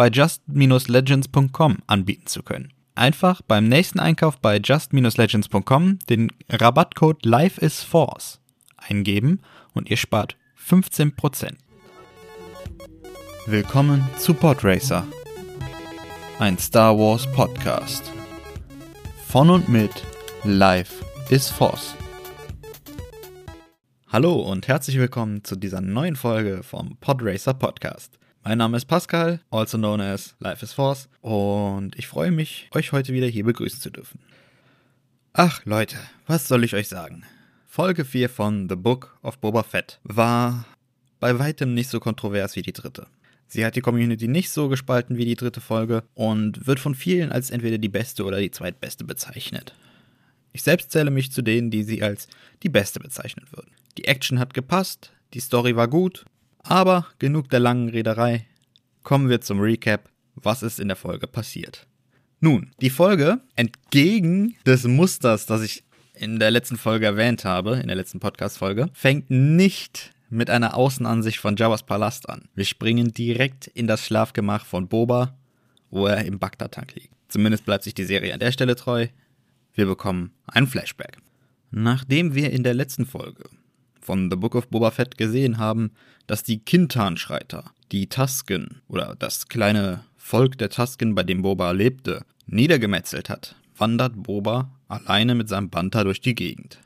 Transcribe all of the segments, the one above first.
bei just-legends.com anbieten zu können. Einfach beim nächsten Einkauf bei just-legends.com den Rabattcode LifeIsForce eingeben und ihr spart 15%. Willkommen zu Podracer, ein Star Wars Podcast. Von und mit Life is Force. Hallo und herzlich willkommen zu dieser neuen Folge vom Podracer Podcast. Mein Name ist Pascal, also known as Life is Force, und ich freue mich, euch heute wieder hier begrüßen zu dürfen. Ach Leute, was soll ich euch sagen? Folge 4 von The Book of Boba Fett war bei weitem nicht so kontrovers wie die dritte. Sie hat die Community nicht so gespalten wie die dritte Folge und wird von vielen als entweder die beste oder die zweitbeste bezeichnet. Ich selbst zähle mich zu denen, die sie als die beste bezeichnen würden. Die Action hat gepasst, die Story war gut, aber genug der langen Rederei. Kommen wir zum Recap, was ist in der Folge passiert. Nun, die Folge, entgegen des Musters, das ich in der letzten Folge erwähnt habe, in der letzten Podcast-Folge, fängt nicht mit einer Außenansicht von Jabba's Palast an. Wir springen direkt in das Schlafgemach von Boba, wo er im Bagdad-Tank liegt. Zumindest bleibt sich die Serie an der Stelle treu. Wir bekommen ein Flashback. Nachdem wir in der letzten Folge von The Book of Boba Fett gesehen haben, dass die Kintan-Schreiter, die Tusken oder das kleine Volk der Tusken, bei dem Boba lebte, niedergemetzelt hat, wandert Boba alleine mit seinem Banta durch die Gegend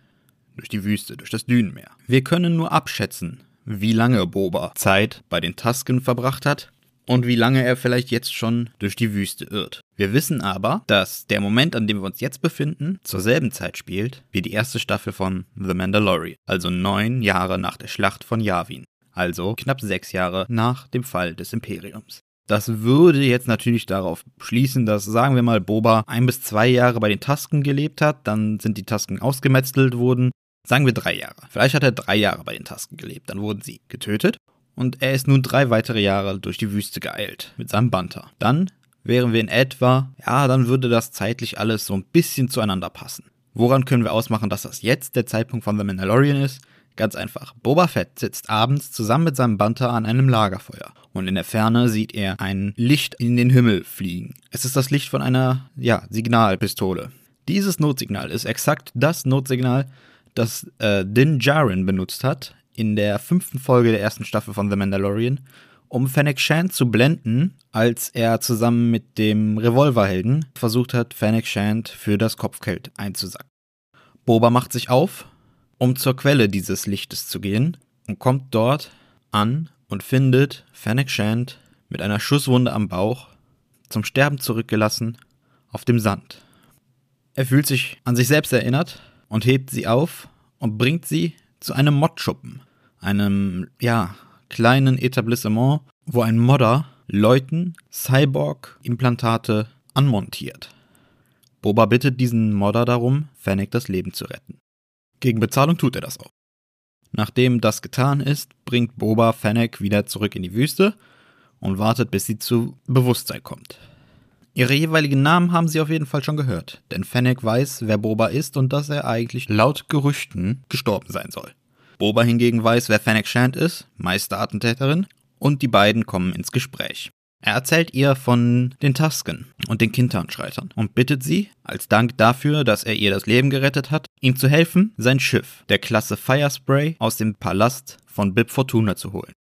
durch die Wüste, durch das Dünenmeer. Wir können nur abschätzen, wie lange Boba Zeit bei den Tusken verbracht hat und wie lange er vielleicht jetzt schon durch die Wüste irrt. Wir wissen aber, dass der Moment, an dem wir uns jetzt befinden, zur selben Zeit spielt wie die erste Staffel von The Mandalorian, also neun Jahre nach der Schlacht von Yavin, also knapp sechs Jahre nach dem Fall des Imperiums. Das würde jetzt natürlich darauf schließen, dass, sagen wir mal, Boba ein bis zwei Jahre bei den Tasken gelebt hat, dann sind die Tasken ausgemetzelt worden Sagen wir drei Jahre. Vielleicht hat er drei Jahre bei den Tasken gelebt. Dann wurden sie getötet und er ist nun drei weitere Jahre durch die Wüste geeilt mit seinem Banter. Dann wären wir in etwa, ja, dann würde das zeitlich alles so ein bisschen zueinander passen. Woran können wir ausmachen, dass das jetzt der Zeitpunkt von The Mandalorian ist? Ganz einfach. Boba Fett sitzt abends zusammen mit seinem Banter an einem Lagerfeuer und in der Ferne sieht er ein Licht in den Himmel fliegen. Es ist das Licht von einer, ja, Signalpistole. Dieses Notsignal ist exakt das Notsignal, das äh, Din Djarin benutzt hat in der fünften Folge der ersten Staffel von The Mandalorian, um Fennec Shand zu blenden, als er zusammen mit dem Revolverhelden versucht hat, Fennec Shand für das Kopfgeld einzusacken. Boba macht sich auf, um zur Quelle dieses Lichtes zu gehen und kommt dort an und findet Fennec Shand mit einer Schusswunde am Bauch, zum Sterben zurückgelassen, auf dem Sand. Er fühlt sich an sich selbst erinnert und hebt sie auf und bringt sie zu einem Modschuppen, einem, ja, kleinen Etablissement, wo ein Modder Leuten Cyborg-Implantate anmontiert. Boba bittet diesen Modder darum, Fennec das Leben zu retten. Gegen Bezahlung tut er das auch. Nachdem das getan ist, bringt Boba Fennec wieder zurück in die Wüste und wartet, bis sie zu Bewusstsein kommt. Ihre jeweiligen Namen haben Sie auf jeden Fall schon gehört, denn Fennec weiß, wer Boba ist und dass er eigentlich laut Gerüchten gestorben sein soll. Boba hingegen weiß, wer Fennec Shand ist, Meisterattentäterin, und die beiden kommen ins Gespräch. Er erzählt ihr von den Tusken und den Kintan-Schreitern und bittet sie, als Dank dafür, dass er ihr das Leben gerettet hat, ihm zu helfen, sein Schiff, der Klasse Firespray, aus dem Palast von Bib Fortuna zu holen.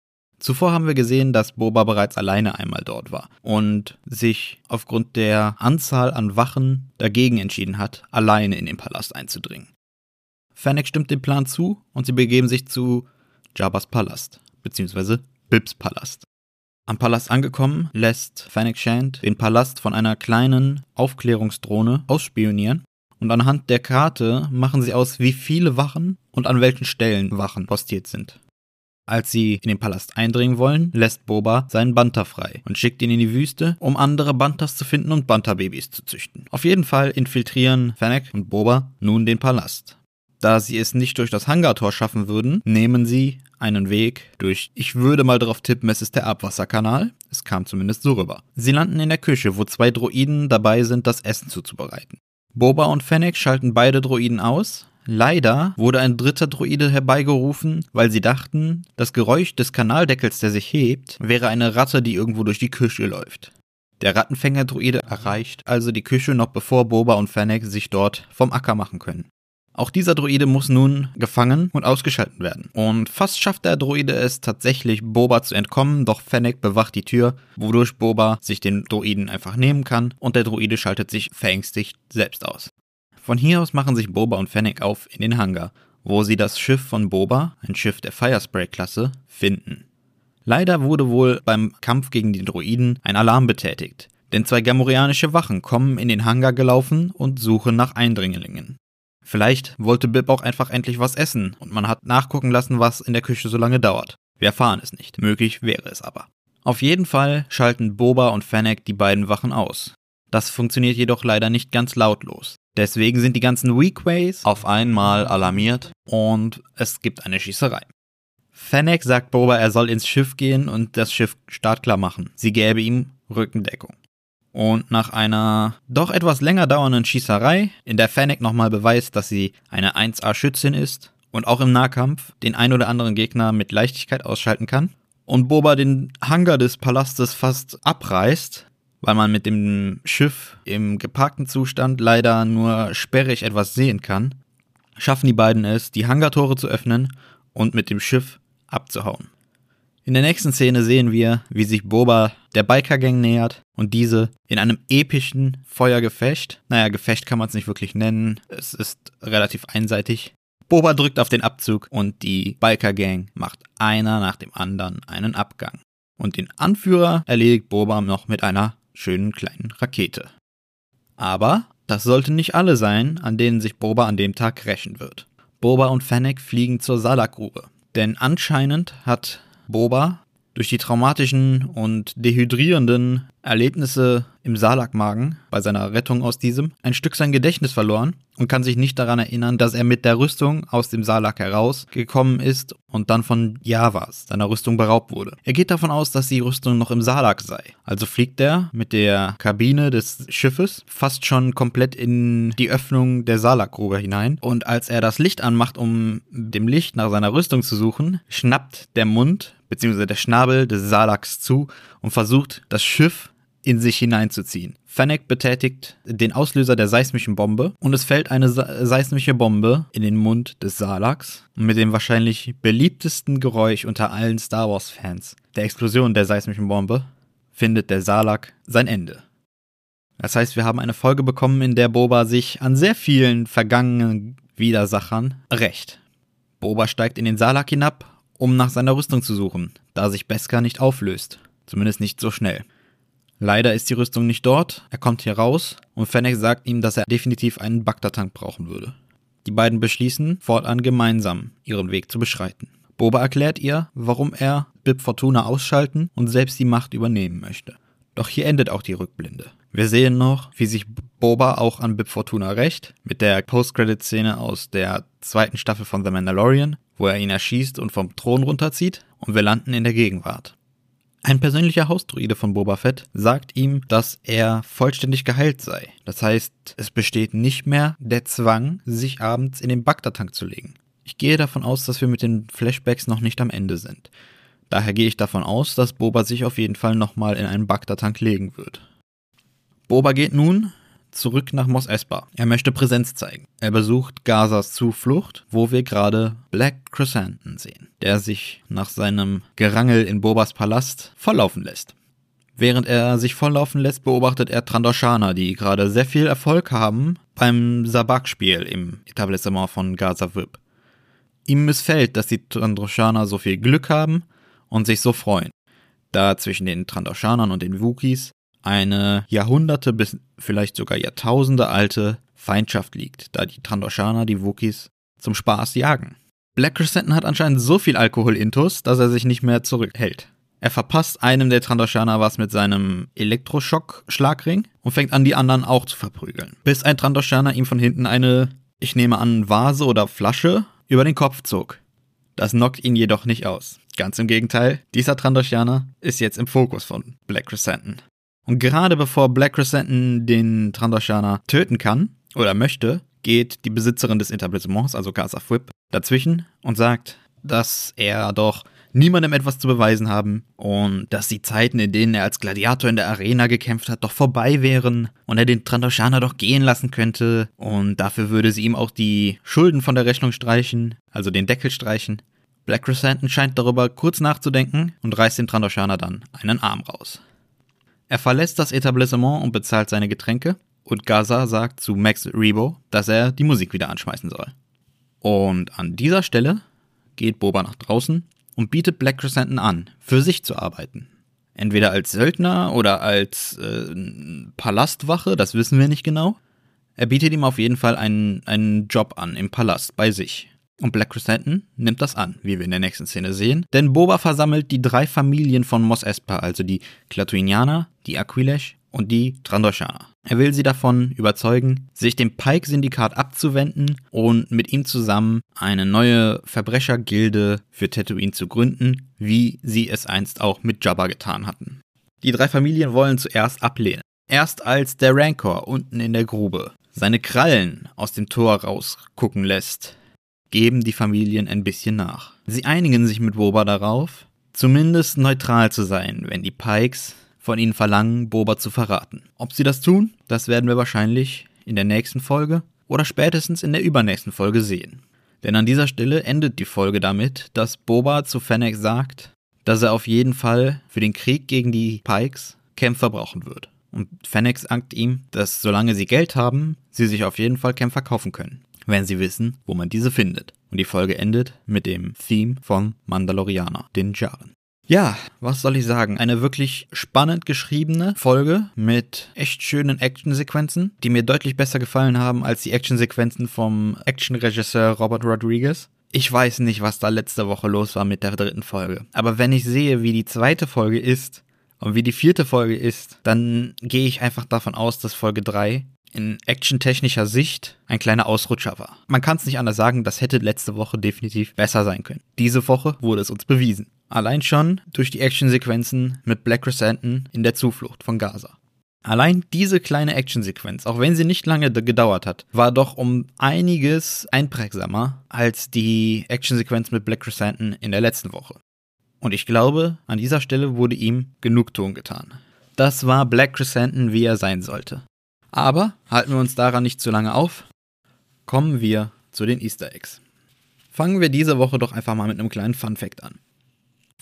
Zuvor haben wir gesehen, dass Boba bereits alleine einmal dort war und sich aufgrund der Anzahl an Wachen dagegen entschieden hat, alleine in den Palast einzudringen. Fennec stimmt dem Plan zu und sie begeben sich zu Jabba's Palast, beziehungsweise Bibs Palast. Am Palast angekommen, lässt Fennec Shand den Palast von einer kleinen Aufklärungsdrohne ausspionieren und anhand der Karte machen sie aus, wie viele Wachen und an welchen Stellen Wachen postiert sind. Als sie in den Palast eindringen wollen, lässt Boba seinen Banta frei und schickt ihn in die Wüste, um andere Bantas zu finden und Banta-Babys zu züchten. Auf jeden Fall infiltrieren Fennec und Boba nun den Palast. Da sie es nicht durch das Hangartor schaffen würden, nehmen sie einen Weg durch, ich würde mal darauf tippen, es ist der Abwasserkanal. Es kam zumindest so rüber. Sie landen in der Küche, wo zwei Droiden dabei sind, das Essen zuzubereiten. Boba und Fennec schalten beide Droiden aus, Leider wurde ein dritter Droide herbeigerufen, weil sie dachten, das Geräusch des Kanaldeckels, der sich hebt, wäre eine Ratte, die irgendwo durch die Küche läuft. Der Rattenfänger-Droide erreicht also die Küche noch bevor Boba und Fennec sich dort vom Acker machen können. Auch dieser Droide muss nun gefangen und ausgeschaltet werden. Und fast schafft der Droide es tatsächlich, Boba zu entkommen, doch Fennec bewacht die Tür, wodurch Boba sich den Droiden einfach nehmen kann und der Droide schaltet sich verängstigt selbst aus. Von hier aus machen sich Boba und Fennec auf in den Hangar, wo sie das Schiff von Boba, ein Schiff der Firespray-Klasse, finden. Leider wurde wohl beim Kampf gegen die Droiden ein Alarm betätigt, denn zwei gamorianische Wachen kommen in den Hangar gelaufen und suchen nach Eindringlingen. Vielleicht wollte Bib auch einfach endlich was essen und man hat nachgucken lassen, was in der Küche so lange dauert. Wir erfahren es nicht. Möglich wäre es aber. Auf jeden Fall schalten Boba und Fennec die beiden Wachen aus. Das funktioniert jedoch leider nicht ganz lautlos. Deswegen sind die ganzen Weakways auf einmal alarmiert und es gibt eine Schießerei. Fennec sagt Boba, er soll ins Schiff gehen und das Schiff startklar machen. Sie gäbe ihm Rückendeckung. Und nach einer doch etwas länger dauernden Schießerei, in der Fennec nochmal beweist, dass sie eine 1A-Schützin ist und auch im Nahkampf den ein oder anderen Gegner mit Leichtigkeit ausschalten kann, und Boba den Hangar des Palastes fast abreißt, weil man mit dem Schiff im geparkten Zustand leider nur sperrig etwas sehen kann, schaffen die beiden es, die Hangartore zu öffnen und mit dem Schiff abzuhauen. In der nächsten Szene sehen wir, wie sich Boba der Biker-Gang nähert und diese in einem epischen Feuergefecht, naja, Gefecht kann man es nicht wirklich nennen, es ist relativ einseitig. Boba drückt auf den Abzug und die Biker-Gang macht einer nach dem anderen einen Abgang. Und den Anführer erledigt Boba noch mit einer schönen kleinen Rakete. Aber das sollten nicht alle sein, an denen sich Boba an dem Tag rächen wird. Boba und Fennec fliegen zur Salakgrube. Denn anscheinend hat Boba durch die traumatischen und dehydrierenden Erlebnisse im Salakmagen bei seiner Rettung aus diesem ein Stück sein Gedächtnis verloren und kann sich nicht daran erinnern, dass er mit der Rüstung aus dem Salak herausgekommen ist und dann von Javas, seiner Rüstung, beraubt wurde. Er geht davon aus, dass die Rüstung noch im Salak sei. Also fliegt er mit der Kabine des Schiffes fast schon komplett in die Öffnung der Salakgrube hinein. Und als er das Licht anmacht, um dem Licht nach seiner Rüstung zu suchen, schnappt der Mund bzw. der Schnabel des Salaks zu und versucht, das Schiff in sich hineinzuziehen. Fennec betätigt den Auslöser der seismischen Bombe und es fällt eine seismische Bombe in den Mund des Salaks mit dem wahrscheinlich beliebtesten Geräusch unter allen Star Wars Fans. Der Explosion der seismischen Bombe findet der Salak sein Ende. Das heißt, wir haben eine Folge bekommen, in der Boba sich an sehr vielen vergangenen Widersachern rächt. Boba steigt in den Salak hinab, um nach seiner Rüstung zu suchen, da sich Beskar nicht auflöst. Zumindest nicht so schnell. Leider ist die Rüstung nicht dort, er kommt hier raus und Fennec sagt ihm, dass er definitiv einen Bagdad-Tank brauchen würde. Die beiden beschließen, fortan gemeinsam ihren Weg zu beschreiten. Boba erklärt ihr, warum er Bib Fortuna ausschalten und selbst die Macht übernehmen möchte. Doch hier endet auch die Rückblende. Wir sehen noch, wie sich Boba auch an Bib Fortuna rächt, mit der Post-Credit-Szene aus der zweiten Staffel von The Mandalorian, wo er ihn erschießt und vom Thron runterzieht, und wir landen in der Gegenwart. Ein persönlicher Hausdruide von Boba Fett sagt ihm, dass er vollständig geheilt sei. Das heißt, es besteht nicht mehr der Zwang, sich abends in den Bagdad-Tank zu legen. Ich gehe davon aus, dass wir mit den Flashbacks noch nicht am Ende sind. Daher gehe ich davon aus, dass Boba sich auf jeden Fall nochmal in einen Bagdad-Tank legen wird. Boba geht nun zurück nach Mos Espa. Er möchte Präsenz zeigen. Er besucht Gazas Zuflucht, wo wir gerade Black Chrysanthemum sehen, der sich nach seinem Gerangel in Bobas Palast volllaufen lässt. Während er sich volllaufen lässt, beobachtet er Trandoshana, die gerade sehr viel Erfolg haben beim Sabak-Spiel im Etablissement von Gaza VIP. Ihm missfällt, dass die Trandoshana so viel Glück haben und sich so freuen, da zwischen den Trandoshanern und den Wookies eine Jahrhunderte bis vielleicht sogar Jahrtausende alte Feindschaft liegt, da die Trandoshaner die Wookies zum Spaß jagen. Black Crescenton hat anscheinend so viel Alkohol-Intus, dass er sich nicht mehr zurückhält. Er verpasst einem der Trandoshaner was mit seinem Elektroschock-Schlagring und fängt an, die anderen auch zu verprügeln. Bis ein Trandoshaner ihm von hinten eine, ich nehme an, Vase oder Flasche über den Kopf zog. Das knockt ihn jedoch nicht aus. Ganz im Gegenteil, dieser Trandoshaner ist jetzt im Fokus von Black Crescenton. Und gerade bevor Black Crescenton den Trandoshaner töten kann oder möchte, geht die Besitzerin des Etablissements, also Casa Whip, dazwischen und sagt, dass er doch niemandem etwas zu beweisen haben und dass die Zeiten, in denen er als Gladiator in der Arena gekämpft hat, doch vorbei wären und er den Trandoshaner doch gehen lassen könnte und dafür würde sie ihm auch die Schulden von der Rechnung streichen, also den Deckel streichen. Black Crescenton scheint darüber kurz nachzudenken und reißt dem Trandoshaner dann einen Arm raus. Er verlässt das Etablissement und bezahlt seine Getränke und Gaza sagt zu Max Rebo, dass er die Musik wieder anschmeißen soll. Und an dieser Stelle geht Boba nach draußen und bietet Black Crescenton an, für sich zu arbeiten. Entweder als Söldner oder als äh, Palastwache, das wissen wir nicht genau. Er bietet ihm auf jeden Fall einen, einen Job an im Palast bei sich. Und Black Crescenton nimmt das an, wie wir in der nächsten Szene sehen. Denn Boba versammelt die drei Familien von Mos Espa, also die Klatuinianer, die Aquilesh und die Trandoshaner. Er will sie davon überzeugen, sich dem Pike-Syndikat abzuwenden und mit ihm zusammen eine neue Verbrechergilde für Tatooine zu gründen, wie sie es einst auch mit Jabba getan hatten. Die drei Familien wollen zuerst ablehnen. Erst als der Rancor unten in der Grube seine Krallen aus dem Tor rausgucken lässt, geben die Familien ein bisschen nach. Sie einigen sich mit Boba darauf, zumindest neutral zu sein, wenn die Pikes von ihnen verlangen, Boba zu verraten. Ob sie das tun, das werden wir wahrscheinlich in der nächsten Folge oder spätestens in der übernächsten Folge sehen. Denn an dieser Stelle endet die Folge damit, dass Boba zu Fennec sagt, dass er auf jeden Fall für den Krieg gegen die Pikes Kämpfer brauchen wird. Und Fennec sagt ihm, dass solange sie Geld haben, sie sich auf jeden Fall Kämpfer kaufen können, wenn sie wissen, wo man diese findet. Und die Folge endet mit dem Theme von Mandalorianer, den Jaren. Ja, was soll ich sagen? Eine wirklich spannend geschriebene Folge mit echt schönen Actionsequenzen, die mir deutlich besser gefallen haben als die Actionsequenzen vom Actionregisseur Robert Rodriguez. Ich weiß nicht, was da letzte Woche los war mit der dritten Folge. Aber wenn ich sehe, wie die zweite Folge ist und wie die vierte Folge ist, dann gehe ich einfach davon aus, dass Folge 3 in actiontechnischer Sicht ein kleiner Ausrutscher war. Man kann es nicht anders sagen, das hätte letzte Woche definitiv besser sein können. Diese Woche wurde es uns bewiesen. Allein schon durch die Actionsequenzen mit Black Crescenton in der Zuflucht von Gaza. Allein diese kleine Actionsequenz, auch wenn sie nicht lange gedauert hat, war doch um einiges einprägsamer als die Actionsequenz mit Black Crescenton in der letzten Woche. Und ich glaube, an dieser Stelle wurde ihm Genugtuung getan. Das war Black Crescenton, wie er sein sollte. Aber halten wir uns daran nicht zu lange auf. Kommen wir zu den Easter Eggs. Fangen wir diese Woche doch einfach mal mit einem kleinen Fun Fact an.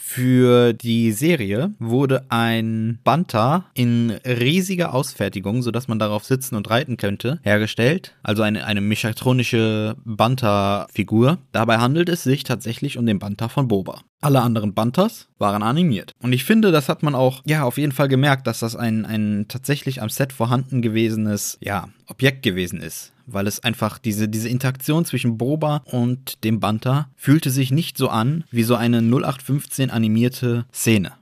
Für die Serie wurde ein Banta in riesiger Ausfertigung, sodass man darauf sitzen und reiten könnte, hergestellt. Also eine, eine mechatronische Banta-Figur. Dabei handelt es sich tatsächlich um den Banta von Boba. Alle anderen Bantas waren animiert. Und ich finde, das hat man auch, ja, auf jeden Fall gemerkt, dass das ein, ein tatsächlich am Set vorhanden gewesenes, ja, Objekt gewesen ist weil es einfach diese, diese Interaktion zwischen Boba und dem Banta fühlte sich nicht so an wie so eine 0815 animierte Szene.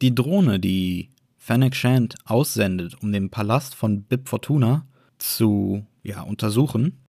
Die Drohne, die Fennec Shand aussendet, um den Palast von Bib Fortuna zu ja, untersuchen,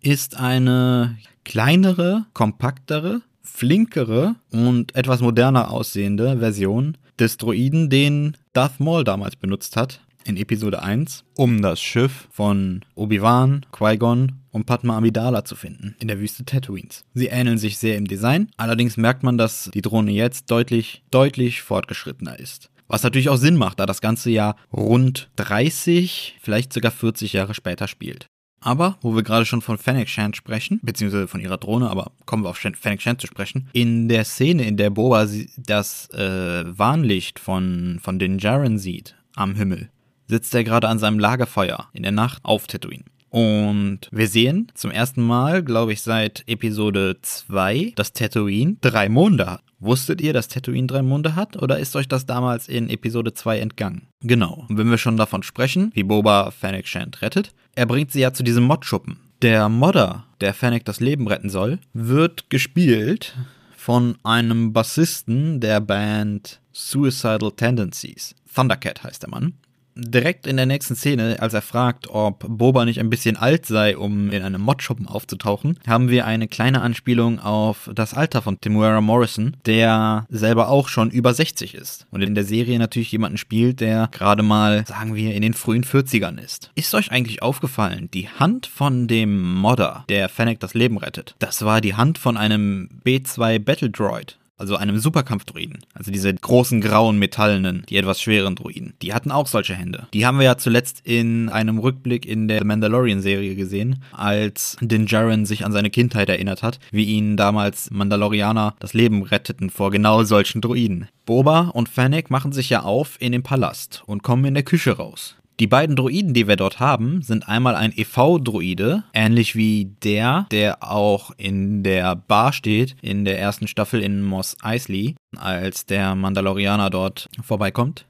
ist eine kleinere, kompaktere, flinkere und etwas moderner aussehende Version des Droiden, den Darth Maul damals benutzt hat, in Episode 1, um das Schiff von Obi-Wan, Qui-Gon und Padma Amidala zu finden, in der Wüste Tatooines. Sie ähneln sich sehr im Design, allerdings merkt man, dass die Drohne jetzt deutlich, deutlich fortgeschrittener ist. Was natürlich auch Sinn macht, da das ganze Jahr rund 30, vielleicht sogar 40 Jahre später spielt. Aber, wo wir gerade schon von Fennec Shand sprechen, beziehungsweise von ihrer Drohne, aber kommen wir auf Fennec Shand zu sprechen, in der Szene, in der Boba das äh, Warnlicht von, von den Jaren sieht am Himmel, sitzt er gerade an seinem Lagerfeuer in der Nacht auf Tatooine. Und wir sehen zum ersten Mal, glaube ich, seit Episode 2, dass Tatooine drei Monde hat. Wusstet ihr, dass Tatooine drei Monde hat oder ist euch das damals in Episode 2 entgangen? Genau. Und wenn wir schon davon sprechen, wie Boba Fennec Shand rettet, er bringt sie ja zu diesem Modschuppen. Der Modder, der Fennec das Leben retten soll, wird gespielt von einem Bassisten der Band Suicidal Tendencies. Thundercat heißt der Mann direkt in der nächsten Szene, als er fragt, ob Boba nicht ein bisschen alt sei, um in einem Modschuppen aufzutauchen, haben wir eine kleine Anspielung auf das Alter von Timuera Morrison, der selber auch schon über 60 ist und in der Serie natürlich jemanden spielt, der gerade mal, sagen wir, in den frühen 40ern ist. Ist euch eigentlich aufgefallen, die Hand von dem Modder, der Fennec das Leben rettet, das war die Hand von einem B2 Battle Droid also einem Superkampfdruiden. Also diese großen grauen metallenen, die etwas schweren Druiden. Die hatten auch solche Hände. Die haben wir ja zuletzt in einem Rückblick in der Mandalorian-Serie gesehen, als Din Djarin sich an seine Kindheit erinnert hat, wie ihn damals Mandalorianer das Leben retteten vor genau solchen Druiden. Boba und Fennec machen sich ja auf in den Palast und kommen in der Küche raus. Die beiden Droiden, die wir dort haben, sind einmal ein EV-Droide, ähnlich wie der, der auch in der Bar steht, in der ersten Staffel in Mos Eisley, als der Mandalorianer dort vorbeikommt.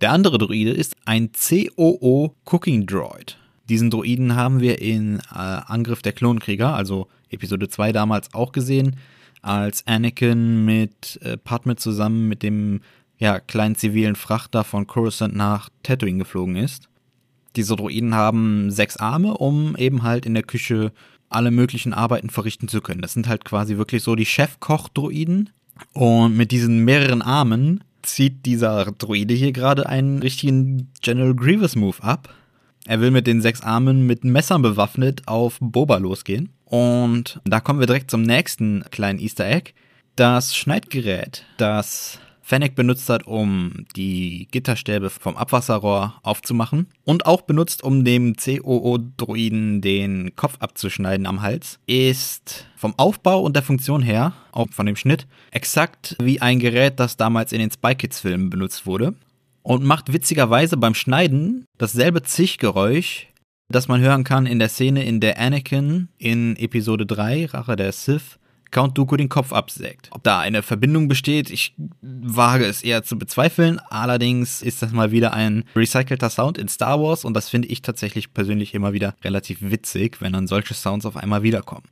Der andere Droide ist ein COO Cooking Droid. Diesen Droiden haben wir in äh, Angriff der Klonkrieger, also Episode 2 damals auch gesehen, als Anakin mit äh, Padme zusammen mit dem ja, kleinen zivilen Frachter von Coruscant nach Tatooine geflogen ist. Diese Droiden haben sechs Arme, um eben halt in der Küche alle möglichen Arbeiten verrichten zu können. Das sind halt quasi wirklich so die Chefkoch-Droiden. Und mit diesen mehreren Armen zieht dieser Droide hier gerade einen richtigen General Grievous Move ab. Er will mit den sechs Armen mit Messern bewaffnet auf Boba losgehen. Und da kommen wir direkt zum nächsten kleinen Easter Egg. Das Schneidgerät, das Fennec benutzt hat, um die Gitterstäbe vom Abwasserrohr aufzumachen und auch benutzt, um dem COO-Droiden den Kopf abzuschneiden am Hals, ist vom Aufbau und der Funktion her, auch von dem Schnitt, exakt wie ein Gerät, das damals in den Spy Kids-Filmen benutzt wurde und macht witzigerweise beim Schneiden dasselbe Zichgeräusch, das man hören kann in der Szene, in der Anakin in Episode 3, Rache der Sith, Count Dooku den Kopf absägt. Ob da eine Verbindung besteht, ich wage es eher zu bezweifeln. Allerdings ist das mal wieder ein recycelter Sound in Star Wars und das finde ich tatsächlich persönlich immer wieder relativ witzig, wenn dann solche Sounds auf einmal wiederkommen.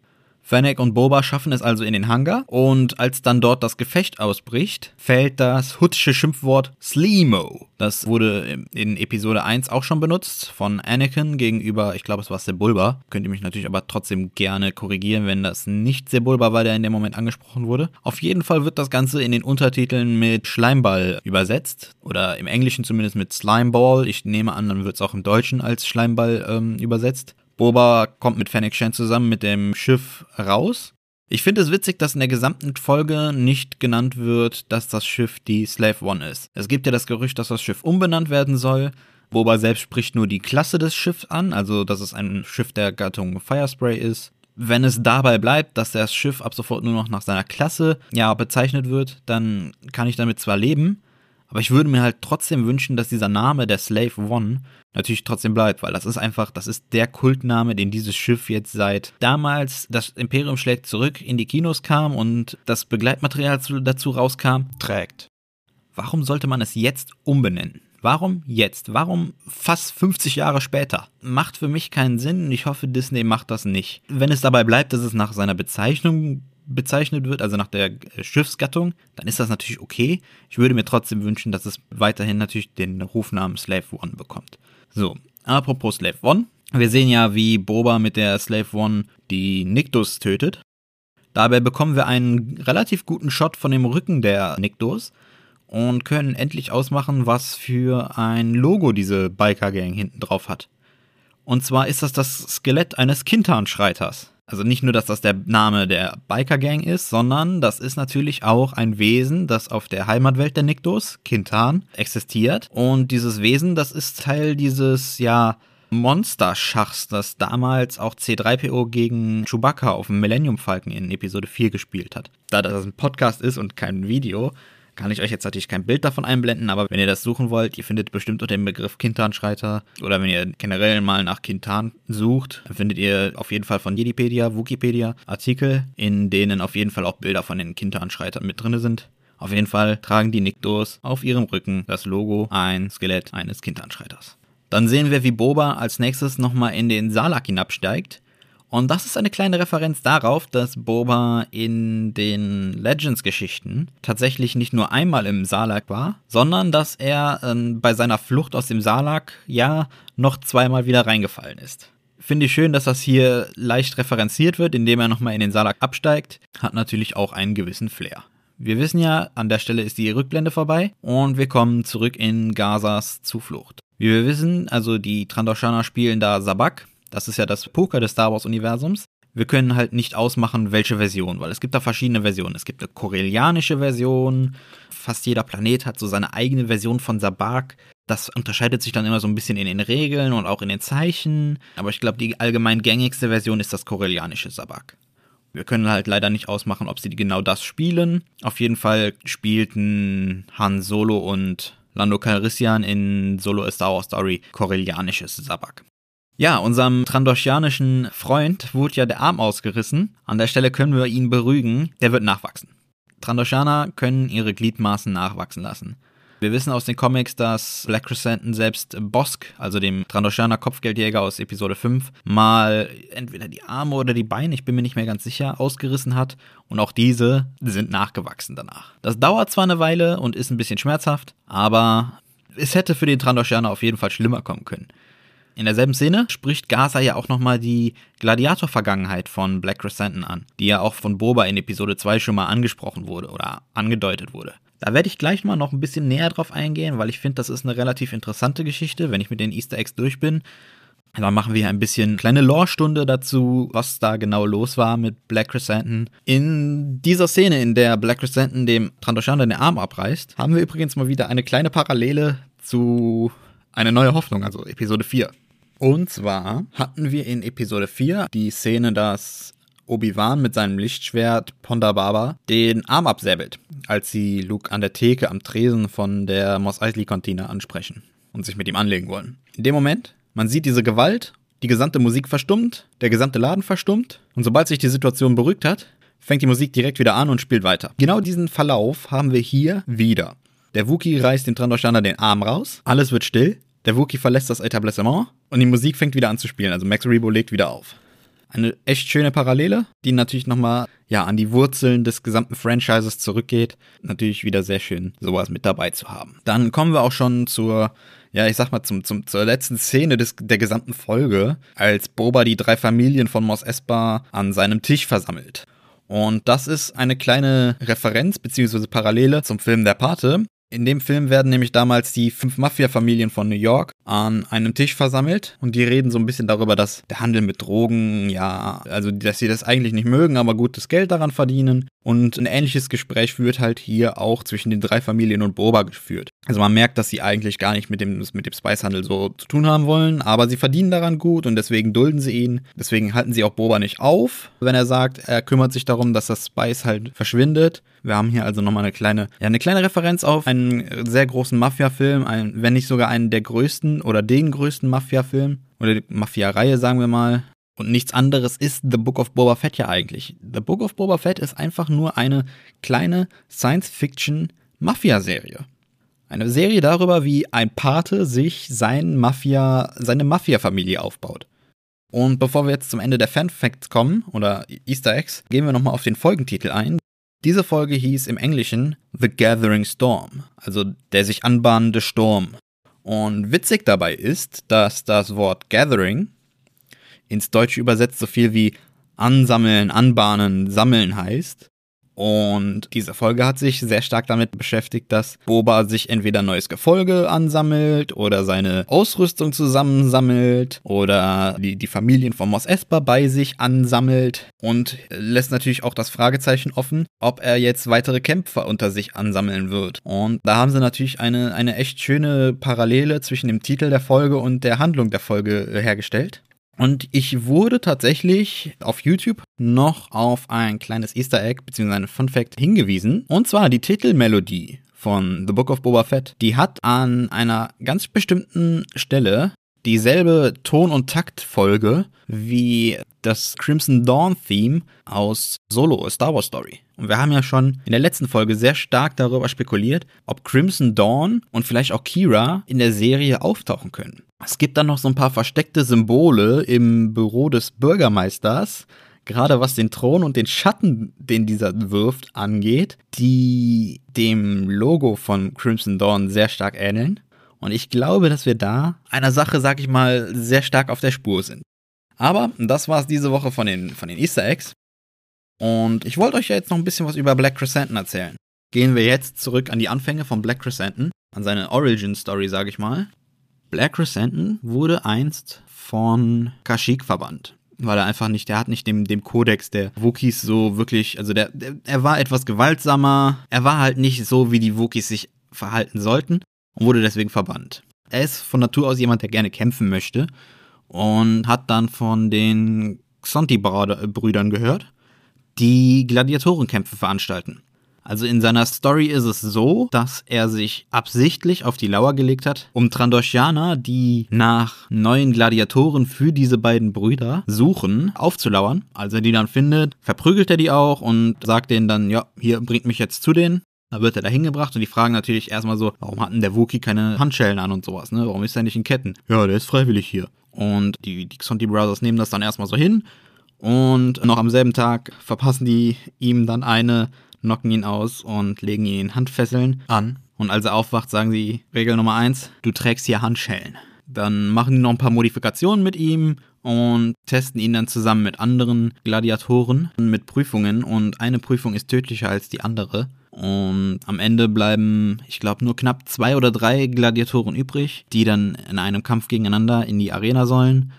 Fennec und Boba schaffen es also in den Hangar und als dann dort das Gefecht ausbricht, fällt das hutsche Schimpfwort Sleemo. Das wurde in Episode 1 auch schon benutzt von Anakin gegenüber, ich glaube es war Sebulba. Könnt ihr mich natürlich aber trotzdem gerne korrigieren, wenn das nicht Sebulba war, der in dem Moment angesprochen wurde. Auf jeden Fall wird das Ganze in den Untertiteln mit Schleimball übersetzt oder im Englischen zumindest mit Slimeball. Ich nehme an, dann wird es auch im Deutschen als Schleimball ähm, übersetzt. Boba kommt mit Fennec Shan zusammen mit dem Schiff raus. Ich finde es witzig, dass in der gesamten Folge nicht genannt wird, dass das Schiff die Slave One ist. Es gibt ja das Gerücht, dass das Schiff umbenannt werden soll. Boba selbst spricht nur die Klasse des Schiffs an, also dass es ein Schiff der Gattung Firespray ist. Wenn es dabei bleibt, dass das Schiff ab sofort nur noch nach seiner Klasse ja bezeichnet wird, dann kann ich damit zwar leben, aber ich würde mir halt trotzdem wünschen, dass dieser Name der Slave One natürlich trotzdem bleibt, weil das ist einfach, das ist der Kultname, den dieses Schiff jetzt seit damals das Imperium schlägt zurück in die Kinos kam und das Begleitmaterial dazu rauskam, trägt. Warum sollte man es jetzt umbenennen? Warum jetzt? Warum fast 50 Jahre später? Macht für mich keinen Sinn und ich hoffe, Disney macht das nicht. Wenn es dabei bleibt, dass es nach seiner Bezeichnung bezeichnet wird, also nach der Schiffsgattung, dann ist das natürlich okay. Ich würde mir trotzdem wünschen, dass es weiterhin natürlich den Rufnamen Slave One bekommt. So, apropos Slave One. Wir sehen ja, wie Boba mit der Slave One die Niktos tötet. Dabei bekommen wir einen relativ guten Shot von dem Rücken der Niktos und können endlich ausmachen, was für ein Logo diese Biker Gang hinten drauf hat. Und zwar ist das das Skelett eines Kintan-Schreiters. Also nicht nur, dass das der Name der Biker Gang ist, sondern das ist natürlich auch ein Wesen, das auf der Heimatwelt der Niktos, Kintan, existiert. Und dieses Wesen, das ist Teil dieses, ja, Monster-Schachs, das damals auch C3PO gegen Chewbacca auf dem Millennium Falcon in Episode 4 gespielt hat. Da das ein Podcast ist und kein Video, kann ich euch jetzt natürlich kein Bild davon einblenden, aber wenn ihr das suchen wollt, ihr findet bestimmt unter dem Begriff Kintan-Schreiter oder wenn ihr generell mal nach Kintan sucht, findet ihr auf jeden Fall von Jedipedia, Wikipedia Artikel, in denen auf jeden Fall auch Bilder von den Kintan-Schreitern mit drin sind. Auf jeden Fall tragen die Niktos auf ihrem Rücken das Logo ein Skelett eines Kintan-Schreiters. Dann sehen wir, wie Boba als nächstes nochmal in den Salak hinabsteigt Und das ist eine kleine Referenz darauf, dass Boba in den Legends-Geschichten tatsächlich nicht nur einmal im Salak war, sondern dass er äh, bei seiner Flucht aus dem Salak ja noch zweimal wieder reingefallen ist. Finde ich schön, dass das hier leicht referenziert wird, indem er nochmal in den Salak absteigt. Hat natürlich auch einen gewissen Flair. Wir wissen ja, an der Stelle ist die Rückblende vorbei und wir kommen zurück in Gazas Zuflucht. Wie wir wissen, also die Trandoshaner spielen da Sabak, das ist ja das Poker des Star Wars-Universums. Wir können halt nicht ausmachen, welche Version, weil es gibt da verschiedene Versionen. Es gibt eine korellianische Version, fast jeder Planet hat so seine eigene Version von Sabak. Das unterscheidet sich dann immer so ein bisschen in den Regeln und auch in den Zeichen. Aber ich glaube, die allgemein gängigste Version ist das korellianische Sabak. Wir können halt leider nicht ausmachen, ob sie genau das spielen. Auf jeden Fall spielten Han Solo und Lando Calrissian in Solo A Star Wars Story korellianisches Sabak. Ja, unserem trandoschianischen Freund wurde ja der Arm ausgerissen. An der Stelle können wir ihn beruhigen. Der wird nachwachsen. Trandoshaner können ihre Gliedmaßen nachwachsen lassen. Wir wissen aus den Comics, dass Black Crescenten selbst Bosk, also dem Trandoshaner Kopfgeldjäger aus Episode 5, mal entweder die Arme oder die Beine, ich bin mir nicht mehr ganz sicher, ausgerissen hat. Und auch diese sind nachgewachsen danach. Das dauert zwar eine Weile und ist ein bisschen schmerzhaft, aber es hätte für den Trandoshaner auf jeden Fall schlimmer kommen können. In derselben Szene spricht Gaza ja auch nochmal die Gladiator-Vergangenheit von Black Crescenten an, die ja auch von Boba in Episode 2 schon mal angesprochen wurde oder angedeutet wurde. Da werde ich gleich mal noch ein bisschen näher drauf eingehen, weil ich finde, das ist eine relativ interessante Geschichte, wenn ich mit den Easter Eggs durch bin. Dann machen wir ein bisschen kleine Lore-Stunde dazu, was da genau los war mit Black Crescenten. In dieser Szene, in der Black Crescenten dem Trandoshaner den Arm abreißt, haben wir übrigens mal wieder eine kleine Parallele zu Eine neue Hoffnung, also Episode 4. Und zwar hatten wir in Episode 4 die Szene, dass Obi-Wan mit seinem Lichtschwert Ponda Baba den Arm absäbelt, als sie Luke an der Theke am Tresen von der Mos Eisley-Kantine ansprechen und sich mit ihm anlegen wollen. In dem Moment, man sieht diese Gewalt, die gesamte Musik verstummt, der gesamte Laden verstummt und sobald sich die Situation beruhigt hat, fängt die Musik direkt wieder an und spielt weiter. Genau diesen Verlauf haben wir hier wieder. Der Wookie reißt dem Trandoshaner den Arm raus, alles wird still, der Wookie verlässt das Etablissement und die Musik fängt wieder an zu spielen, also Max Rebo legt wieder auf. Eine echt schöne Parallele, die natürlich nochmal ja, an die Wurzeln des gesamten Franchises zurückgeht. Natürlich wieder sehr schön, sowas mit dabei zu haben. Dann kommen wir auch schon zur, ja, ich sag mal, zum, zum, zur letzten Szene des, der gesamten Folge, als Boba die drei Familien von Mos Espa an seinem Tisch versammelt. Und das ist eine kleine Referenz bzw. Parallele zum Film Der Pate, in dem Film werden nämlich damals die fünf Mafia-Familien von New York an einem Tisch versammelt und die reden so ein bisschen darüber, dass der Handel mit Drogen, ja, also dass sie das eigentlich nicht mögen, aber gutes Geld daran verdienen. Und ein ähnliches Gespräch wird halt hier auch zwischen den drei Familien und Boba geführt. Also man merkt, dass sie eigentlich gar nicht mit dem, mit dem Spice-Handel so zu tun haben wollen, aber sie verdienen daran gut und deswegen dulden sie ihn. Deswegen halten sie auch Boba nicht auf, wenn er sagt, er kümmert sich darum, dass das Spice halt verschwindet. Wir haben hier also nochmal eine kleine, ja, eine kleine Referenz auf einen sehr großen Mafia-Film, wenn nicht sogar einen der größten oder den größten Mafia-Film oder Mafia-Reihe, sagen wir mal. Und nichts anderes ist The Book of Boba Fett ja eigentlich. The Book of Boba Fett ist einfach nur eine kleine Science-Fiction-Mafia-Serie. Eine Serie darüber, wie ein Pate sich sein Mafia, seine Mafia-Familie aufbaut. Und bevor wir jetzt zum Ende der Fan-Facts kommen oder Easter Eggs, gehen wir nochmal auf den Folgentitel ein. Diese Folge hieß im Englischen The Gathering Storm, also der sich anbahnende Sturm. Und witzig dabei ist, dass das Wort Gathering ins Deutsche übersetzt so viel wie ansammeln, anbahnen, sammeln heißt. Und diese Folge hat sich sehr stark damit beschäftigt, dass Boba sich entweder neues Gefolge ansammelt oder seine Ausrüstung zusammensammelt oder die, die Familien von Mos Espa bei sich ansammelt und lässt natürlich auch das Fragezeichen offen, ob er jetzt weitere Kämpfer unter sich ansammeln wird. Und da haben sie natürlich eine, eine echt schöne Parallele zwischen dem Titel der Folge und der Handlung der Folge hergestellt. Und ich wurde tatsächlich auf YouTube noch auf ein kleines Easter Egg bzw. ein Fun Fact hingewiesen. Und zwar die Titelmelodie von The Book of Boba Fett. Die hat an einer ganz bestimmten Stelle dieselbe Ton- und Taktfolge wie das Crimson Dawn Theme aus Solo, A Star Wars Story. Und wir haben ja schon in der letzten Folge sehr stark darüber spekuliert, ob Crimson Dawn und vielleicht auch Kira in der Serie auftauchen können. Es gibt dann noch so ein paar versteckte Symbole im Büro des Bürgermeisters, gerade was den Thron und den Schatten, den dieser wirft, angeht, die dem Logo von Crimson Dawn sehr stark ähneln. Und ich glaube, dass wir da einer Sache, sag ich mal, sehr stark auf der Spur sind. Aber das war es diese Woche von den, von den Easter Eggs. Und ich wollte euch ja jetzt noch ein bisschen was über Black Crescenten erzählen. Gehen wir jetzt zurück an die Anfänge von Black Crescenten, an seine Origin Story, sag ich mal. Black Crescenten wurde einst von Kashyyyk verbannt. Weil er einfach nicht, der hat nicht dem, dem Kodex der Wookies so wirklich, also der, der, er war etwas gewaltsamer, er war halt nicht so, wie die Wookies sich verhalten sollten und wurde deswegen verbannt. Er ist von Natur aus jemand, der gerne kämpfen möchte und hat dann von den Xonti-Brüdern gehört, die Gladiatorenkämpfe veranstalten. Also in seiner Story ist es so, dass er sich absichtlich auf die Lauer gelegt hat, um Trandoshaner, die nach neuen Gladiatoren für diese beiden Brüder suchen, aufzulauern. Als er die dann findet, verprügelt er die auch und sagt denen dann, ja, hier bringt mich jetzt zu denen. Da wird er da hingebracht und die fragen natürlich erstmal so, warum hat denn der Wookie keine Handschellen an und sowas, ne? Warum ist er nicht in Ketten? Ja, der ist freiwillig hier. Und die, die Xonti Brothers nehmen das dann erstmal so hin. Und noch am selben Tag verpassen die ihm dann eine, knocken ihn aus und legen ihn Handfesseln an. Und als er aufwacht, sagen sie, Regel Nummer eins, du trägst hier Handschellen. Dann machen die noch ein paar Modifikationen mit ihm und testen ihn dann zusammen mit anderen Gladiatoren mit Prüfungen. Und eine Prüfung ist tödlicher als die andere. Und am Ende bleiben, ich glaube, nur knapp zwei oder drei Gladiatoren übrig, die dann in einem Kampf gegeneinander in die Arena sollen.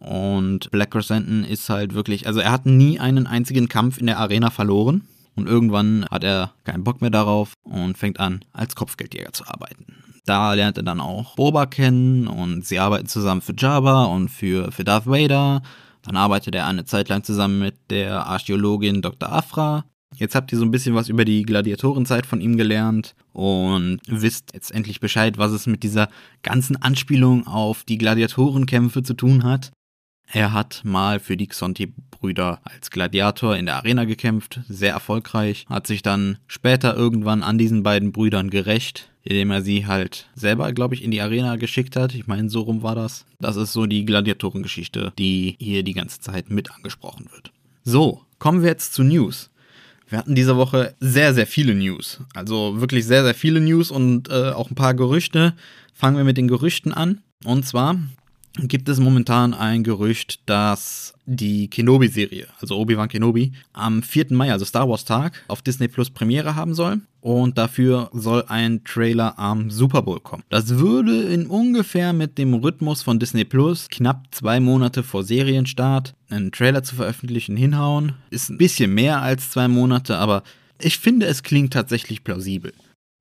Und Black Crescenten ist halt wirklich, also er hat nie einen einzigen Kampf in der Arena verloren. Und irgendwann hat er keinen Bock mehr darauf und fängt an, als Kopfgeldjäger zu arbeiten. Da lernt er dann auch Boba kennen und sie arbeiten zusammen für Jabba und für, für Darth Vader. Dann arbeitet er eine Zeit lang zusammen mit der Archäologin Dr. Afra. Jetzt habt ihr so ein bisschen was über die Gladiatorenzeit von ihm gelernt und wisst jetzt endlich Bescheid, was es mit dieser ganzen Anspielung auf die Gladiatorenkämpfe zu tun hat. Er hat mal für die Xonti-Brüder als Gladiator in der Arena gekämpft, sehr erfolgreich, hat sich dann später irgendwann an diesen beiden Brüdern gerecht, indem er sie halt selber, glaube ich, in die Arena geschickt hat. Ich meine, so rum war das. Das ist so die Gladiatorengeschichte, die hier die ganze Zeit mit angesprochen wird. So, kommen wir jetzt zu News. Wir hatten diese Woche sehr, sehr viele News. Also wirklich sehr, sehr viele News und äh, auch ein paar Gerüchte. Fangen wir mit den Gerüchten an. Und zwar gibt es momentan ein Gerücht, dass die Kenobi-Serie, also Obi-Wan Kenobi, am 4. Mai, also Star Wars Tag, auf Disney Plus Premiere haben soll. Und dafür soll ein Trailer am Super Bowl kommen. Das würde in ungefähr mit dem Rhythmus von Disney Plus knapp zwei Monate vor Serienstart einen Trailer zu veröffentlichen hinhauen. Ist ein bisschen mehr als zwei Monate, aber ich finde, es klingt tatsächlich plausibel.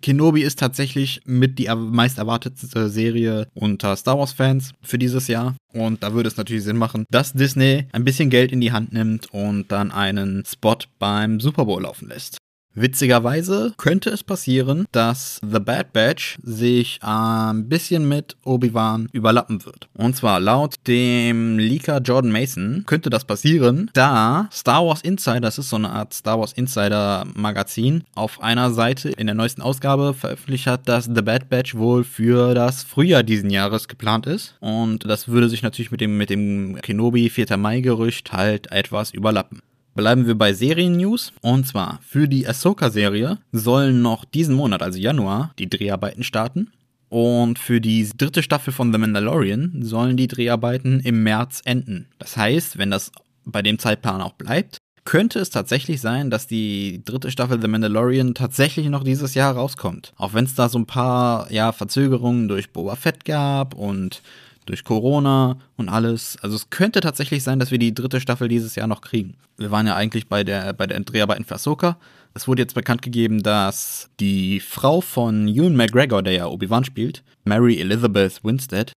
Kenobi ist tatsächlich mit die meist erwartetste Serie unter Star Wars-Fans für dieses Jahr. Und da würde es natürlich Sinn machen, dass Disney ein bisschen Geld in die Hand nimmt und dann einen Spot beim Super Bowl laufen lässt. Witzigerweise könnte es passieren, dass The Bad Batch sich ein bisschen mit Obi-Wan überlappen wird. Und zwar laut dem Leaker Jordan Mason könnte das passieren, da Star Wars Insider, das ist so eine Art Star Wars Insider Magazin, auf einer Seite in der neuesten Ausgabe veröffentlicht hat, dass The Bad Batch wohl für das Frühjahr diesen Jahres geplant ist. Und das würde sich natürlich mit dem, mit dem Kenobi 4. Mai Gerücht halt etwas überlappen. Bleiben wir bei Serien-News. Und zwar für die Ahsoka-Serie sollen noch diesen Monat, also Januar, die Dreharbeiten starten. Und für die dritte Staffel von The Mandalorian sollen die Dreharbeiten im März enden. Das heißt, wenn das bei dem Zeitplan auch bleibt, könnte es tatsächlich sein, dass die dritte Staffel The Mandalorian tatsächlich noch dieses Jahr rauskommt. Auch wenn es da so ein paar ja, Verzögerungen durch Boba Fett gab und durch Corona und alles. Also es könnte tatsächlich sein, dass wir die dritte Staffel dieses Jahr noch kriegen. Wir waren ja eigentlich bei der, bei der Dreharbeiten für Ahsoka. Es wurde jetzt bekannt gegeben, dass die Frau von Ewan McGregor, der ja Obi-Wan spielt, Mary Elizabeth Winstead,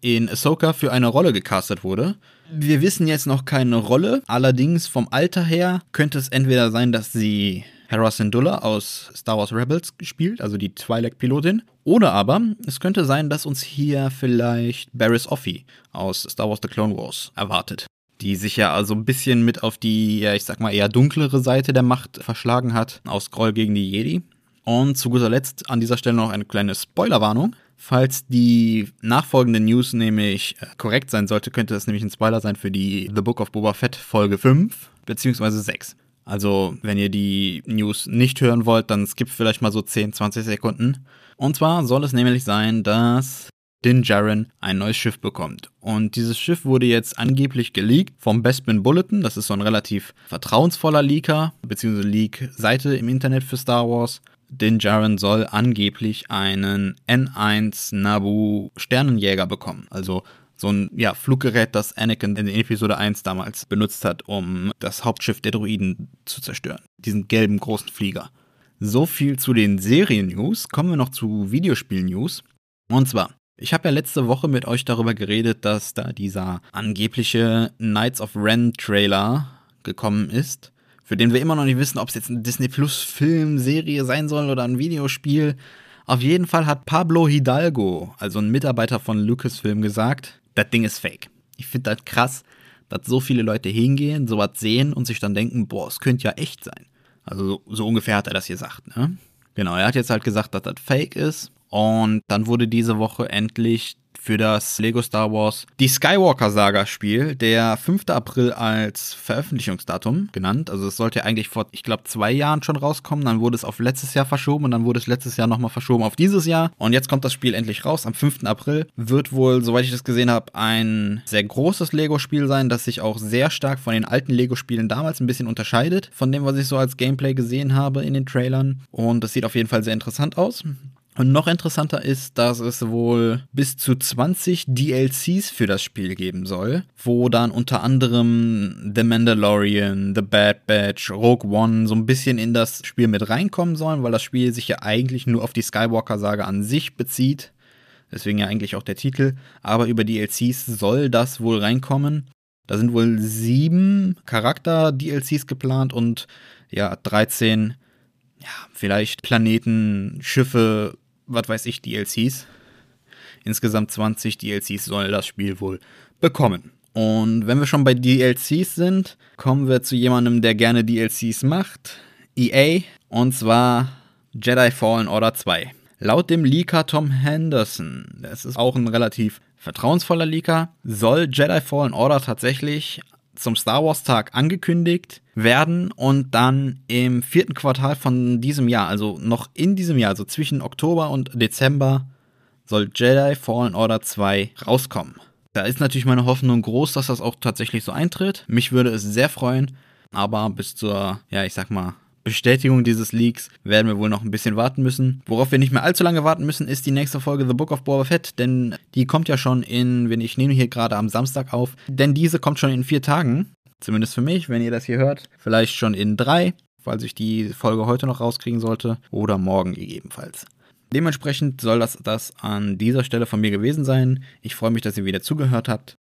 in Ahsoka für eine Rolle gecastet wurde. Wir wissen jetzt noch keine Rolle, allerdings vom Alter her könnte es entweder sein, dass sie Hera Syndulla aus Star Wars Rebels spielt, also die Twi'lek-Pilotin. Oder aber es könnte sein, dass uns hier vielleicht Barris Offee aus Star Wars The Clone Wars erwartet. Die sich ja also ein bisschen mit auf die, ich sag mal, eher dunklere Seite der Macht verschlagen hat, aus Groll gegen die Jedi. Und zu guter Letzt an dieser Stelle noch eine kleine Spoilerwarnung. Falls die nachfolgende News nämlich äh, korrekt sein sollte, könnte das nämlich ein Spoiler sein für die The Book of Boba Fett Folge 5 beziehungsweise 6. Also, wenn ihr die News nicht hören wollt, dann skippt vielleicht mal so 10, 20 Sekunden. Und zwar soll es nämlich sein, dass Din Djarin ein neues Schiff bekommt. Und dieses Schiff wurde jetzt angeblich geleakt vom Bespin Bulletin. Das ist so ein relativ vertrauensvoller Leaker, beziehungsweise Leak-Seite im Internet für Star Wars. Din Djarin soll angeblich einen N1 Nabu Sternenjäger bekommen. Also so ein ja, Fluggerät, das Anakin in Episode 1 damals benutzt hat, um das Hauptschiff der Droiden zu zerstören. Diesen gelben großen Flieger. So viel zu den Serien-News. Kommen wir noch zu Videospiel-News. Und zwar, ich habe ja letzte Woche mit euch darüber geredet, dass da dieser angebliche Knights of Ren Trailer gekommen ist für den wir immer noch nicht wissen, ob es jetzt ein Disney Plus Film, Serie sein soll oder ein Videospiel. Auf jeden Fall hat Pablo Hidalgo, also ein Mitarbeiter von Lucasfilm, gesagt, das Ding ist fake. Ich finde das krass, dass so viele Leute hingehen, sowas sehen und sich dann denken, boah, es könnte ja echt sein. Also so, so ungefähr hat er das gesagt, ne? Genau, er hat jetzt halt gesagt, dass das fake ist. Und dann wurde diese Woche endlich für das Lego Star Wars die Skywalker Saga Spiel, der 5. April als Veröffentlichungsdatum genannt. Also es sollte eigentlich vor, ich glaube, zwei Jahren schon rauskommen. Dann wurde es auf letztes Jahr verschoben und dann wurde es letztes Jahr nochmal verschoben auf dieses Jahr. Und jetzt kommt das Spiel endlich raus. Am 5. April wird wohl, soweit ich das gesehen habe, ein sehr großes Lego-Spiel sein, das sich auch sehr stark von den alten Lego-Spielen damals ein bisschen unterscheidet. Von dem, was ich so als Gameplay gesehen habe in den Trailern. Und das sieht auf jeden Fall sehr interessant aus. Und noch interessanter ist, dass es wohl bis zu 20 DLCs für das Spiel geben soll, wo dann unter anderem The Mandalorian, The Bad Batch, Rogue One so ein bisschen in das Spiel mit reinkommen sollen, weil das Spiel sich ja eigentlich nur auf die Skywalker-Sage an sich bezieht. Deswegen ja eigentlich auch der Titel. Aber über DLCs soll das wohl reinkommen. Da sind wohl sieben Charakter-DLCs geplant und ja, 13 ja, vielleicht Planeten, Schiffe, was weiß ich, DLCs. Insgesamt 20 DLCs soll das Spiel wohl bekommen. Und wenn wir schon bei DLCs sind, kommen wir zu jemandem, der gerne DLCs macht. EA. Und zwar Jedi Fallen Order 2. Laut dem Leaker Tom Henderson, das ist auch ein relativ vertrauensvoller Leaker, soll Jedi Fallen Order tatsächlich zum Star Wars Tag angekündigt werden und dann im vierten Quartal von diesem Jahr, also noch in diesem Jahr, also zwischen Oktober und Dezember, soll Jedi Fallen Order 2 rauskommen. Da ist natürlich meine Hoffnung groß, dass das auch tatsächlich so eintritt. Mich würde es sehr freuen, aber bis zur, ja, ich sag mal, Bestätigung dieses Leaks werden wir wohl noch ein bisschen warten müssen. Worauf wir nicht mehr allzu lange warten müssen, ist die nächste Folge The Book of Boba Fett, denn die kommt ja schon in, wenn ich nehme hier gerade am Samstag auf, denn diese kommt schon in vier Tagen. Zumindest für mich, wenn ihr das hier hört. Vielleicht schon in drei, falls ich die Folge heute noch rauskriegen sollte. Oder morgen gegebenenfalls. Dementsprechend soll das das an dieser Stelle von mir gewesen sein. Ich freue mich, dass ihr wieder zugehört habt.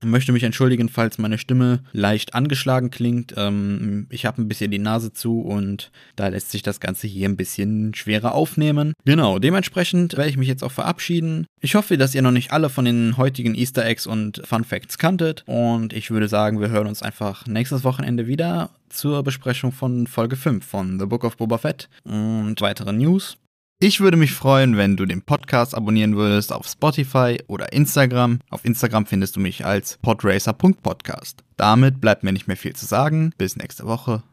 Ich möchte mich entschuldigen, falls meine Stimme leicht angeschlagen klingt. Ähm, ich habe ein bisschen die Nase zu und da lässt sich das Ganze hier ein bisschen schwerer aufnehmen. Genau, dementsprechend werde ich mich jetzt auch verabschieden. Ich hoffe, dass ihr noch nicht alle von den heutigen Easter Eggs und Fun Facts kanntet. Und ich würde sagen, wir hören uns einfach nächstes Wochenende wieder zur Besprechung von Folge 5 von The Book of Boba Fett und weiteren News. Ich würde mich freuen, wenn du den Podcast abonnieren würdest auf Spotify oder Instagram. Auf Instagram findest du mich als podracer.podcast. Damit bleibt mir nicht mehr viel zu sagen. Bis nächste Woche.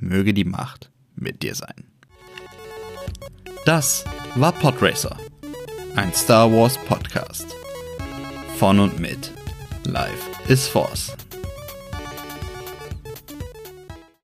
Möge die Macht mit dir sein. Das war Podracer, ein Star Wars Podcast. Von und mit Life is Force.